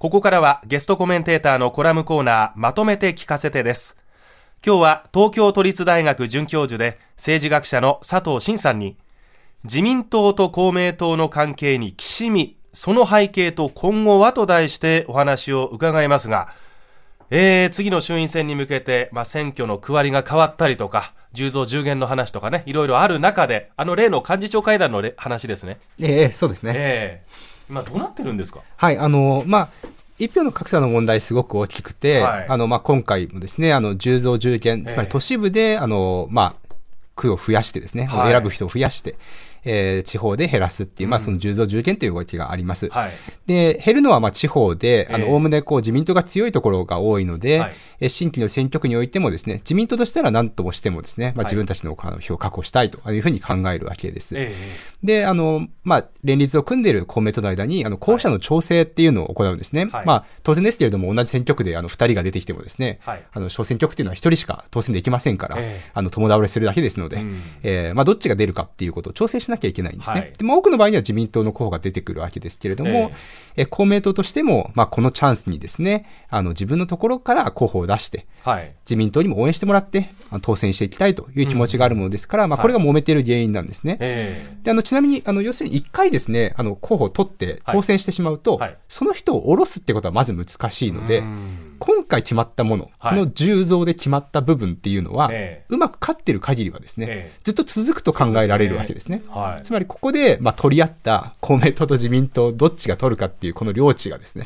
ここからはゲストコメンテーターのコラムコーナーまとめて聞かせてです今日は東京都立大学准教授で政治学者の佐藤真さんに自民党と公明党の関係にきしみその背景と今後はと題してお話を伺いますが、えー、次の衆院選に向けて、まあ、選挙の区割りが変わったりとか、10増10減の話とかね、いろいろある中で、あの例の幹事長会談の話ですね。ええー、そうですね。ええー、今どうなってるんですか？はい、あの、まあ、一票の格差の問題すごく大きくて、はい、あの、まあ、今回もですね、あの、10増10減、つまり都市部で、あの、まあ、区を増やしてですね、はい、選ぶ人を増やして、えー、地方で減らすっていう、まあ、その10増10減という動きがあります。はい、で、減るのは、まあ、地方で、あの、おおむね、こう、自民党が強いところが多いので、はい、え新規の選挙区においてもですね、自民党としたら何ともしてもですね、まあ、自分たちの票を確保したいというふうに考えるわけです。はい、で、あの、まあ、連立を組んでいる公明党の間に、あの、候補者の調整っていうのを行うんですね。はい、まあ、当然ですけれども、同じ選挙区で、あの、二人が出てきてもですね、はい、あの、小選挙区っていうのは一人しか当選できませんから、あの、共倒れするだけですので、うん、えー、まあ、どっちが出るかっていうことを調整しなきゃいけないんですね。で、まあ、多くの場合には自民党の候補が出てくるわけですけれども、えー、公明党としても、まあ、このチャンスにですね、あの、自分のところから候補を出して、はい、自民党にも応援してもらって、当選していきたいという気持ちがあるものですから、うん、まあ、これが揉めている原因なんですね。はい、で、あの、ちなみに、あの、要するに一回ですね、あの、候補を取って当選してしまうと、はい、その人を下ろすってことはまず難しいので、今回決まったもの、この10増で決まった部分っていうのは、うまく勝ってる限りはですね、ずっと続くと考えられるわけですね。つまりここで、まあ、取り合った公明党と自民党、どっちが取るかっていうこの領地がですね、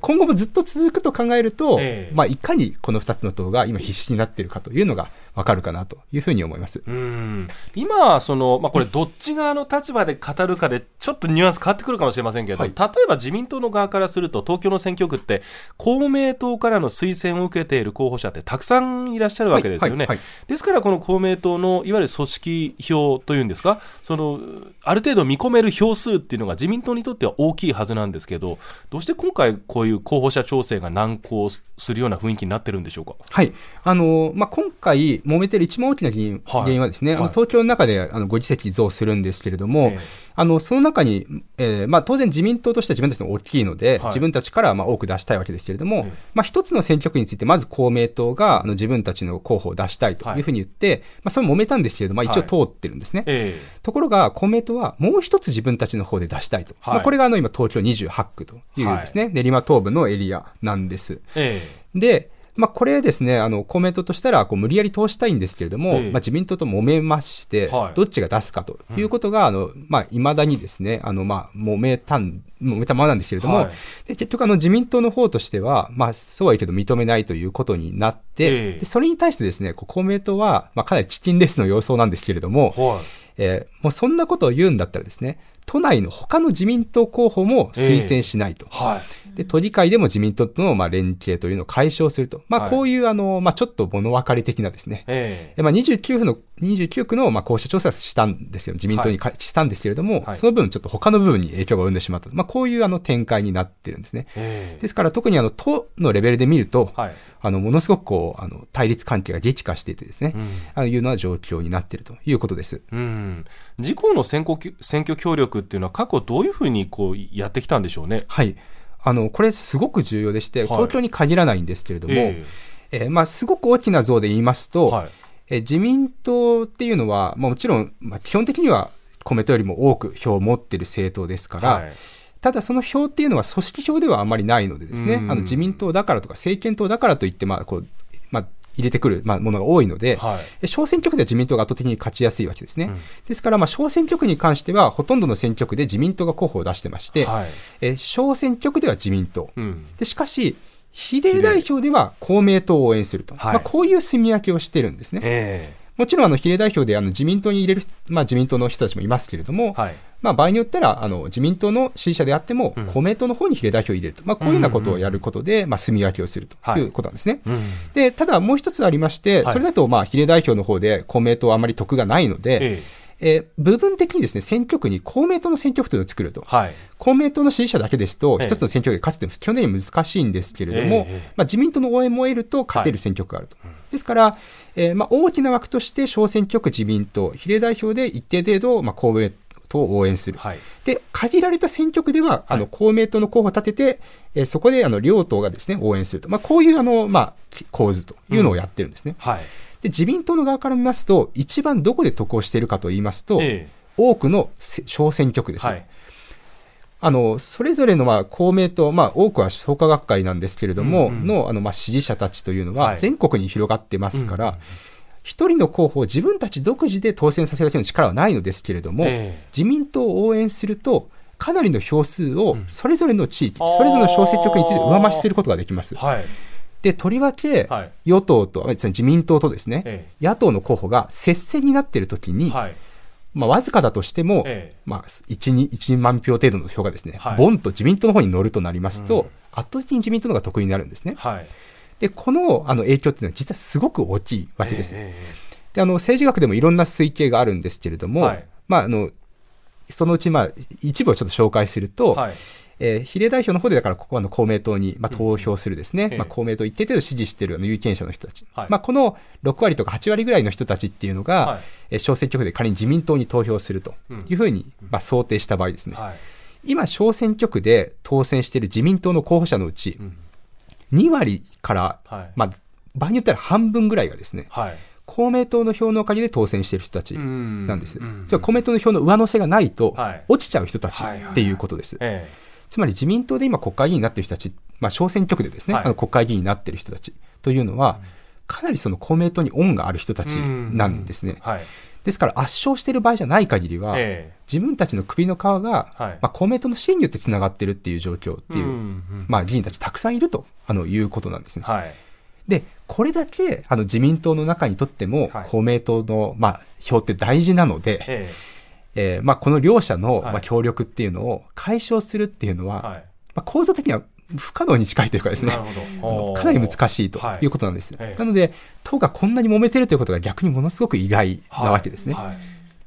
今後もずっと続くと考えると、まあ、いかにこの2つの党が今必死になっているかというのが、わかるかなというふうに思います。うん今、その、まあ、これ、どっち側の立場で語るかで、ちょっとニュアンス変わってくるかもしれませんけれど、はい、例えば自民党の側からすると、東京の選挙区って、公明党からの推薦を受けている候補者ってたくさんいらっしゃるわけですよね。はいはい、ですから、この公明党のいわゆる組織票というんですか、その、ある程度見込める票数っていうのが自民党にとっては大きいはずなんですけど、どうして今回、こういう候補者調整が難航するような雰囲気になってるんでしょうか？はい。あの、まあ、今回、揉めてる一番大きな原因はい、原因はですね、あの東京の中であの5議席増するんですけれども、あのその中に、えーまあ、当然自民党としては自分たちの大きいので、はい、自分たちからまあ多く出したいわけですけれども、まあ、一つの選挙区について、まず公明党があの自分たちの候補を出したいとい。うふうに言って、はい、まあ、それも揉めたんですけれども、まあ、一応通ってるんですね。えー、ところが、公明党はもう一つ自分たちの方で出したいと。まあ、これがあの今、東京28区というですね、練馬東部のエリアなんです。えー、で、まあ、これですね、あの、公明党としたら、こう、無理やり通したいんですけれども、えまあ、自民党と揉めまして、はい、どっちが出すかということが、うん、あの、まあ、未だにですね、あの、まあ、揉めたん、揉めたままなんですけれども、はい、で結局、あの、自民党の方としては、まあ、そうはいいけど認めないということになって、えでそれに対してですね、公明党は、まあ、かなりチキンレースの様相なんですけれども、はい、えー、もうそんなことを言うんだったらですね、都内の他の自民党候補も推薦しないと。えはいで、都議会でも自民党との、まあ、連携というのを解消すると。まあ、こういう、あの、まあ、ちょっと物分かり的なですね。ええまあ、29区の、29区の、まあ、こうした調査したんですよ。自民党に、はい、したんですけれども、はい、その分、ちょっと他の部分に影響が及んでしまった。まあ、こういう、あの、展開になってるんですね。えですから、特に、あの、都のレベルで見ると、はい、あの、ものすごく、こう、あの、対立関係が激化していてですね、うん、あの、いうような状況になっているということです。うん。自公の選挙、選挙協力っていうのは、過去どういうふうに、こう、やってきたんでしょうね。はい。あの、これすごく重要でして、東京に限らないんですけれども、えー、えー、まあ、すごく大きな像で言いますと、はい、え自民党っていうのは、まあ、もちろん、まあ、基本的には公明党よりも多く票を持っている政党ですから、はいただその票っていうのは組織票ではあまりないのでですね、あの自民党だからとか政権党だからといって、まあ、こう、まあ、入れてくる、まあ、ものが多いので、はい、小選挙区では自民党が圧倒的に勝ちやすいわけですね。うん、ですから、まあ、小選挙区に関しては、ほとんどの選挙区で自民党が候補を出してまして、はい、え小選挙区では自民党。うん、でしかし、比例代表では公明党を応援すると、はい、まあ、こういう住み分けをしてるんですね。えーもちろんあの比例代表であの自民党に入れる、まあ、自民党の人たちもいますけれども、はい、まあ、場合によったらあの自民党の支持者であっても、公明党の方に比例代表を入れると、まあ、こういうようなことをやることで、まあ、住み分けをすると。い。うことなんですね。はい、でただ、もう一つありまして、それだとまあ比例代表の方で公明党はあまり得がないので、ええ。えー、部分的にですね、選挙区に公明党の選挙区というのを作ると。はい、公明党の支持者だけですと、一つの選挙区で勝つというのは基本的に難しいんですけれども、えー、まあ、自民党の応援も得ると勝てる選挙区があると。はい、ですから、えーまあ、大きな枠として小選挙区自民党、比例代表で一定程度、まあ、公明党を応援する。はい、で、限られた選挙区では、あの、公明党の候補を立てて、えー、そこで、あの、両党がですね、応援すると。まあ、こういう、あの、まあ、構図というのをやってるんですね。うん、はい。で、自民党の側から見ますと、一番どこで得をしているかと言いますと、えー、多くの小選挙区です。はいあの、それぞれの、まあ、公明党、まあ、多くは創価学会なんですけれども、うんうん、の、あの、まあ、支持者たちというのは、全国に広がってますから、一、人の候補を自分たち独自で当選させるだけの力はないのですけれども、えー、自民党を応援すると、かなりの票数をそれぞれの地域、うん、それぞれの小選挙区について上増しすることができます。はい、で、とりわけ、与党と、自民党とですね、えー、野党の候補が接戦になっているときに、はい。まあ、わずかだとしても、ええ、まあ、1、2、1万票程度の票がですね、はい、ボンと自民党の方に乗るとなりますと、うん、圧倒的に自民党の方が得意になるんですね。はい、で、このあの影響っていうのは実はすごく大きいわけです。え、で、あの、政治学でもいろんな推計があるんですけれども、はい、まあ、あの、そのうち、まあ、一部をちょっと紹介すると、はい。えー、比例代表の方でだからここはの公明党に、まあ、投票するですね、うん、まあ、公明党一定程度支持しているあの有権者の人たち、はい、まあ、この6割とか8割ぐらいの人たちっていうのが、はい、えー、小選挙区で仮に自民党に投票するというふうに、まあ、想定した場合ですね、はい、今、小選挙区で当選している自民党の候補者のうち、2割から、まあ、場合によったら半分ぐらいがですね、公明党の票のおかげで当選している人たちなんです。つまり公明党の票の上乗せがないと、落ちちゃう人たちっていうことです。えーつまり自民党で今国会議員になっている人たち、まあ、小選挙区でですね、はい、あの国会議員になっている人たちというのは、かなりその公明党に恩がある人たちなんですね。はい、ですから圧勝している場合じゃない限りは、えー、自分たちの首の皮が、はい、まあ、公明党の支援によってつながっているっていう状況っていう、まあ、議員たちたくさんいるとあのいうことなんですね。はい、で、これだけあの自民党の中にとっても、公明党の、まあ、票って大事なので、えーえーまあ、この両者の、まあ、協力っていうのを解消するっていうのは、はい、まあ、構造的には不可能に近いというかですね、かなり難しいとい。うことなんです。はい、なので、党がこんなに揉めてるということが逆にものすごく意外なわけですね。はい。はい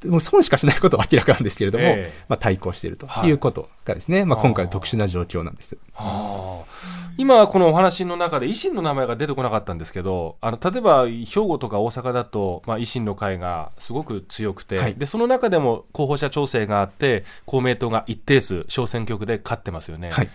もう損しかしないことは明らかなんですけれども、えー、まあ、対抗しているとい。うことがですね、はい、まあ、今回特殊な状況なんです。今、このお話の中で維新の名前が出てこなかったんですけど、あの例えば兵庫とか大阪だと、まあ、維新の会がすごく強くて、はい、で、その中でも候補者調整があって、公明党が一定数、小選挙区で勝ってますよね。はい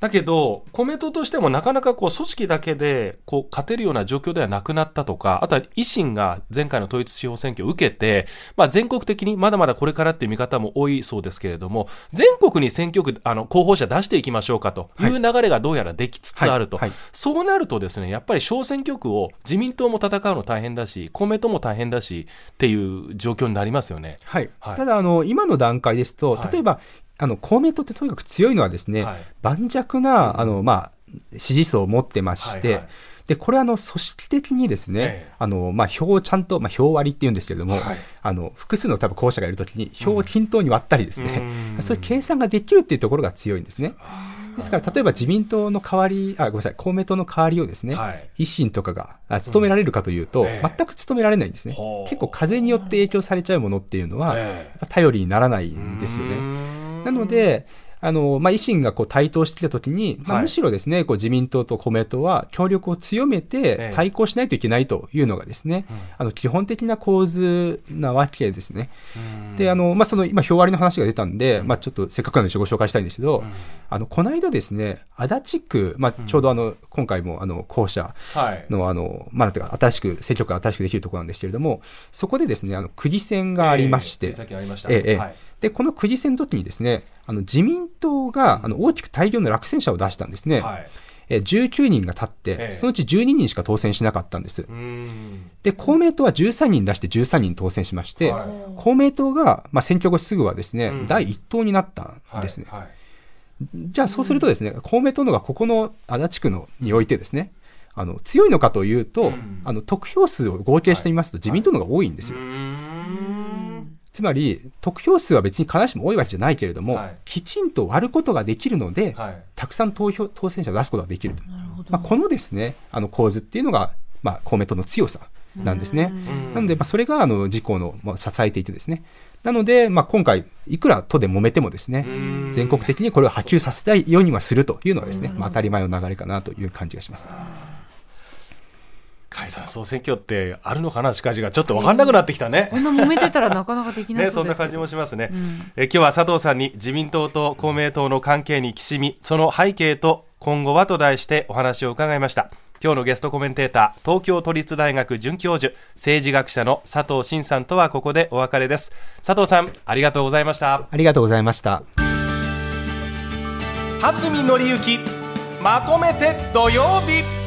だけど、公明党としてもなかなかこう組織だけでこう勝てるような状況ではなくなったとか、あとは維新が前回の統一地方選挙を受けて、まあ、全国的にまだまだこれからっていう見方も多いそうですけれども、全国に選挙区、あの候補者出していきましょうかという流れがどうやらできつつあると、はい。はい。はい、そうなるとですね、やっぱり小選挙区を自民党も戦うの大変だし、公明党も大変だしっていう状況になりますよね。はい。ただあの、今の段階ですと、例えば、あの公明党ってとにかく強いのはですね、はい、盤石なあの、まあ、支持層を持ってまして、はいはい、でこれあの組織的にですね、ええ、あのまあ、票をちゃんと、まあ、票割りっていうんですけれども、はい、あの複数の多分候補者がいるときに票を均等に割ったりですね、うん、そういう計算ができるっていうところが強いんですね。ですから、例えば自民党の代わり、あ、ごめんなさい、公明党の代わりをですね、はい、維新とかが務められるかというと、うん。え全く務められないんですね。結構風によって影響されちゃうものっていうのは、え、頼りにならないんですよね。なので、あの、まあ、維新がこう台頭してきたときに、まあ、むしろですね、こう自民党と公明党は協力を強めて対抗しないといけないというのがですね、あの、基本的な構図なわけですね。で、あの、まあ、その今、票割りの話が出たんで、まあ、ちょっとせっかくなんでご紹介したいんですけど、あの、この間ですね、足立区、まあ、ちょうどあの、今回もあの、校舎のあの、まあ、新しく、選挙区が新しくできるところなんですけれども、そこでですね、あの、区議選がありまして、ええええで、この区議選の時にですね、あの自民党があの大きく大量の落選者を出したんですね。はい。え19人が立って、そのうち12人しか当選しなかったんです。で、公明党は13人出して13人当選しまして、はい、公明党が、まあ、選挙後すぐはですね、うん、第1党になったんですね。はい。はい、じゃあ、そうするとですね、公明党のがここの足立区のにおいてですね、あの強いのかというと、うん、あの得票数を合計してみますと、自民党のが多いんですよ。つまり、得票数は別に必ずしも多いわけじゃないけれども、はい、きちんと割ることができるので、はい、たくさん投票当選者を出すことができると。まあ、このですね、あの構図っていうのが、まあ、公明党の強さなんですね。なので、まあ、それがあの自公の、まあ、支えていてですね。なので、まあ、今回、いくら都で揉めてもですね、全国的にこれを波及させたいようにはするというのはですね、まあ、当たり前の流れかなという感じがします。解散総選挙ってあるのかな、しかしがちょっと分かんなくなってきたね。こんな揉めてたらなかなかできな いね、そんな感じもしますね、うん、え。今日は佐藤さんに自民党と公明党の関係にきしみ、その背景と今後はと題してお話を伺いました。今日のゲストコメンテーター、東京都立大学准教授、政治学者の佐藤真さんとはここでお別れです。佐藤さん、ありがとうございました。ありがとうございました。蓮見紀之、まとめて土曜日。